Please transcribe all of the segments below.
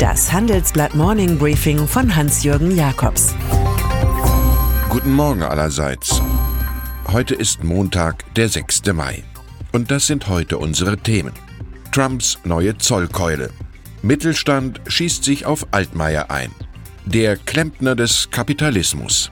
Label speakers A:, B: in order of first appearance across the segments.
A: Das Handelsblatt Morning Briefing von Hans-Jürgen Jakobs.
B: Guten Morgen allerseits. Heute ist Montag, der 6. Mai. Und das sind heute unsere Themen. Trumps neue Zollkeule. Mittelstand schießt sich auf Altmaier ein. Der Klempner des Kapitalismus.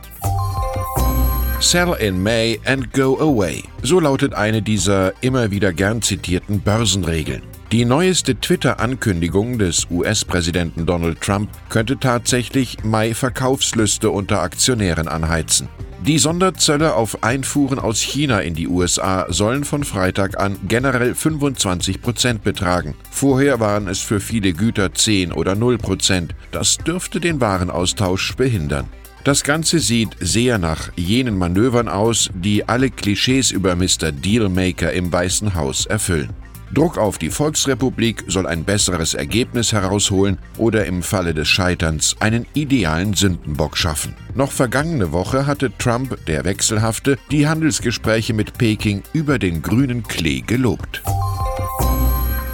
B: Sell in May and go away. So lautet eine dieser immer wieder gern zitierten Börsenregeln. Die neueste Twitter-Ankündigung des US-Präsidenten Donald Trump könnte tatsächlich Mai-Verkaufslüste unter Aktionären anheizen. Die Sonderzölle auf Einfuhren aus China in die USA sollen von Freitag an generell 25 Prozent betragen. Vorher waren es für viele Güter 10 oder 0 Prozent. Das dürfte den Warenaustausch behindern. Das Ganze sieht sehr nach jenen Manövern aus, die alle Klischees über Mr. Dealmaker im Weißen Haus erfüllen. Druck auf die Volksrepublik soll ein besseres Ergebnis herausholen oder im Falle des Scheiterns einen idealen Sündenbock schaffen. Noch vergangene Woche hatte Trump, der Wechselhafte, die Handelsgespräche mit Peking über den grünen Klee gelobt.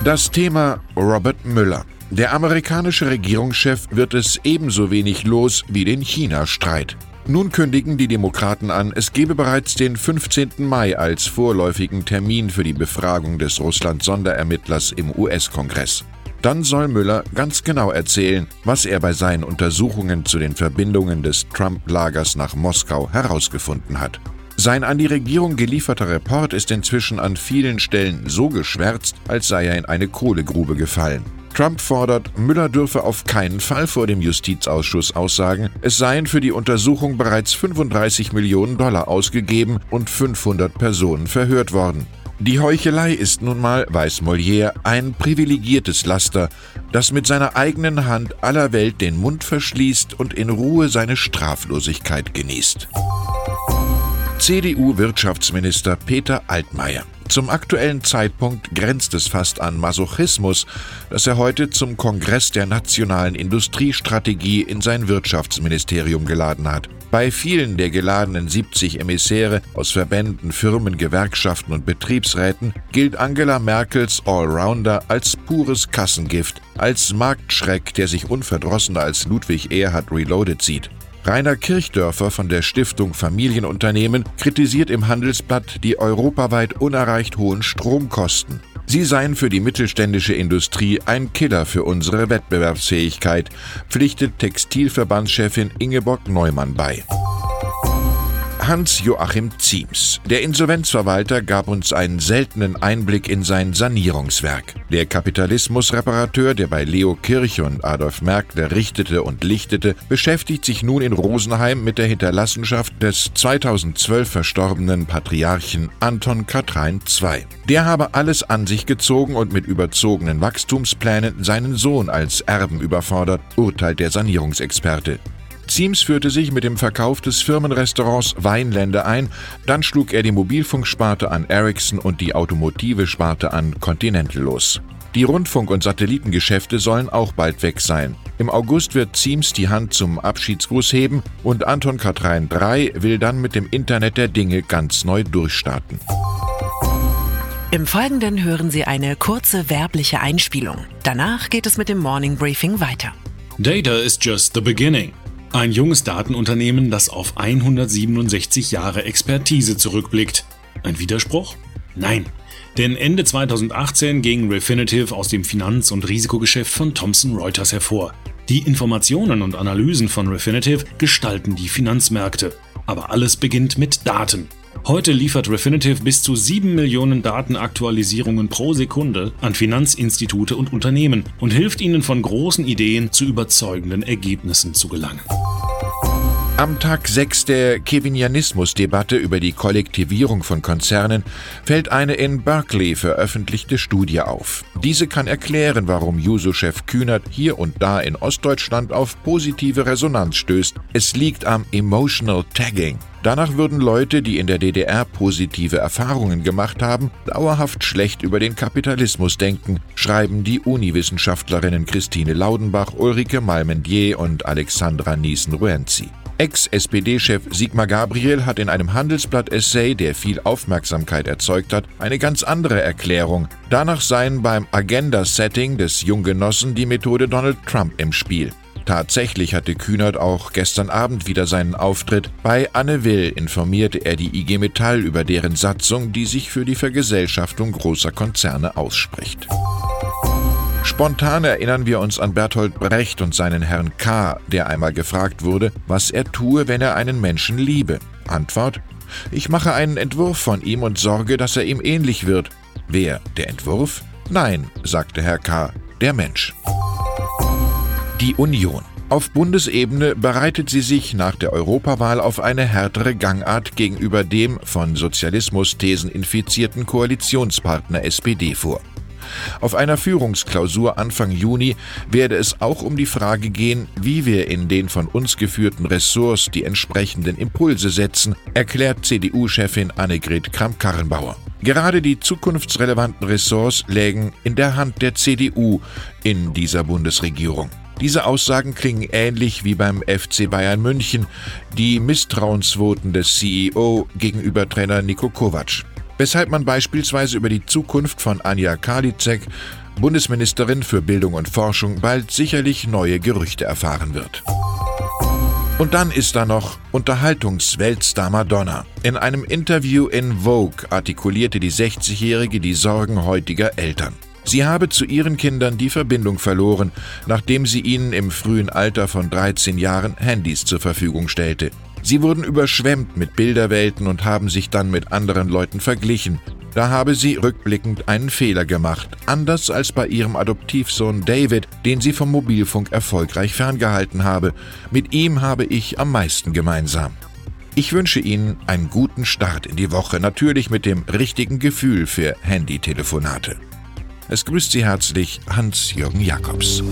B: Das Thema Robert Müller. Der amerikanische Regierungschef wird es ebenso wenig los wie den China-Streit. Nun kündigen die Demokraten an, es gebe bereits den 15. Mai als vorläufigen Termin für die Befragung des Russland-Sonderermittlers im US-Kongress. Dann soll Müller ganz genau erzählen, was er bei seinen Untersuchungen zu den Verbindungen des Trump-Lagers nach Moskau herausgefunden hat. Sein an die Regierung gelieferter Report ist inzwischen an vielen Stellen so geschwärzt, als sei er in eine Kohlegrube gefallen. Trump fordert, Müller dürfe auf keinen Fall vor dem Justizausschuss aussagen, es seien für die Untersuchung bereits 35 Millionen Dollar ausgegeben und 500 Personen verhört worden. Die Heuchelei ist nun mal, weiß Molière, ein privilegiertes Laster, das mit seiner eigenen Hand aller Welt den Mund verschließt und in Ruhe seine Straflosigkeit genießt. CDU-Wirtschaftsminister Peter Altmaier. Zum aktuellen Zeitpunkt grenzt es fast an Masochismus, dass er heute zum Kongress der nationalen Industriestrategie in sein Wirtschaftsministerium geladen hat. Bei vielen der geladenen 70 Emissäre aus Verbänden, Firmen, Gewerkschaften und Betriebsräten gilt Angela Merkels Allrounder als pures Kassengift, als Marktschreck, der sich unverdrossener als Ludwig Erhard Reloaded sieht. Rainer Kirchdörfer von der Stiftung Familienunternehmen kritisiert im Handelsblatt die europaweit unerreicht hohen Stromkosten. Sie seien für die mittelständische Industrie ein Killer für unsere Wettbewerbsfähigkeit, pflichtet Textilverbandschefin Ingeborg Neumann bei. Hans-Joachim Ziems. Der Insolvenzverwalter gab uns einen seltenen Einblick in sein Sanierungswerk. Der Kapitalismusreparateur, der bei Leo Kirche und Adolf Merkle richtete und lichtete, beschäftigt sich nun in Rosenheim mit der Hinterlassenschaft des 2012 verstorbenen Patriarchen Anton Katrein II. Der habe alles an sich gezogen und mit überzogenen Wachstumsplänen seinen Sohn als Erben überfordert, urteilt der Sanierungsexperte. Ziems führte sich mit dem Verkauf des Firmenrestaurants Weinlände ein, dann schlug er die Mobilfunksparte an Ericsson und die automotive Sparte an Continental los. Die Rundfunk- und Satellitengeschäfte sollen auch bald weg sein. Im August wird Ziems die Hand zum Abschiedsgruß heben und Anton Katrein III will dann mit dem Internet der Dinge ganz neu durchstarten.
A: Im Folgenden hören Sie eine kurze werbliche Einspielung. Danach geht es mit dem Morning Briefing weiter.
C: Data is just the beginning. Ein junges Datenunternehmen, das auf 167 Jahre Expertise zurückblickt. Ein Widerspruch? Nein. Denn Ende 2018 ging Refinitiv aus dem Finanz- und Risikogeschäft von Thomson Reuters hervor. Die Informationen und Analysen von Refinitiv gestalten die Finanzmärkte. Aber alles beginnt mit Daten. Heute liefert Refinitiv bis zu 7 Millionen Datenaktualisierungen pro Sekunde an Finanzinstitute und Unternehmen und hilft ihnen von großen Ideen zu überzeugenden Ergebnissen zu gelangen.
B: Am Tag 6 der Kevinianismus-Debatte über die Kollektivierung von Konzernen fällt eine in Berkeley veröffentlichte Studie auf. Diese kann erklären, warum Juso-Chef Kühnert hier und da in Ostdeutschland auf positive Resonanz stößt. Es liegt am Emotional Tagging. Danach würden Leute, die in der DDR positive Erfahrungen gemacht haben, dauerhaft schlecht über den Kapitalismus denken, schreiben die Uniwissenschaftlerinnen Christine Laudenbach, Ulrike Malmendier und Alexandra Niesen-Ruenzi. Ex-SPD-Chef Sigmar Gabriel hat in einem Handelsblatt-Essay, der viel Aufmerksamkeit erzeugt hat, eine ganz andere Erklärung. Danach seien beim Agenda-Setting des Junggenossen die Methode Donald Trump im Spiel. Tatsächlich hatte Kühnert auch gestern Abend wieder seinen Auftritt. Bei Anne Will informierte er die IG Metall über deren Satzung, die sich für die Vergesellschaftung großer Konzerne ausspricht. Spontan erinnern wir uns an Bertolt Brecht und seinen Herrn K., der einmal gefragt wurde, was er tue, wenn er einen Menschen liebe. Antwort: Ich mache einen Entwurf von ihm und sorge, dass er ihm ähnlich wird. Wer? Der Entwurf? Nein, sagte Herr K., der Mensch. Die Union. Auf Bundesebene bereitet sie sich nach der Europawahl auf eine härtere Gangart gegenüber dem von Sozialismus-Thesen infizierten Koalitionspartner SPD vor. Auf einer Führungsklausur Anfang Juni werde es auch um die Frage gehen, wie wir in den von uns geführten Ressorts die entsprechenden Impulse setzen, erklärt CDU-Chefin Annegret Kramp-Karrenbauer. Gerade die zukunftsrelevanten Ressorts lägen in der Hand der CDU in dieser Bundesregierung. Diese Aussagen klingen ähnlich wie beim FC Bayern München, die Misstrauensvoten des CEO gegenüber Trainer Niko Kovac weshalb man beispielsweise über die Zukunft von Anja Karliczek, Bundesministerin für Bildung und Forschung, bald sicherlich neue Gerüchte erfahren wird. Und dann ist da noch Unterhaltungsweltstar Madonna. In einem Interview in Vogue artikulierte die 60-Jährige die Sorgen heutiger Eltern. Sie habe zu ihren Kindern die Verbindung verloren, nachdem sie ihnen im frühen Alter von 13 Jahren Handys zur Verfügung stellte. Sie wurden überschwemmt mit Bilderwelten und haben sich dann mit anderen Leuten verglichen. Da habe sie rückblickend einen Fehler gemacht, anders als bei ihrem Adoptivsohn David, den sie vom Mobilfunk erfolgreich ferngehalten habe. Mit ihm habe ich am meisten gemeinsam. Ich wünsche Ihnen einen guten Start in die Woche, natürlich mit dem richtigen Gefühl für Handytelefonate. Es grüßt Sie herzlich Hans-Jürgen Jakobs.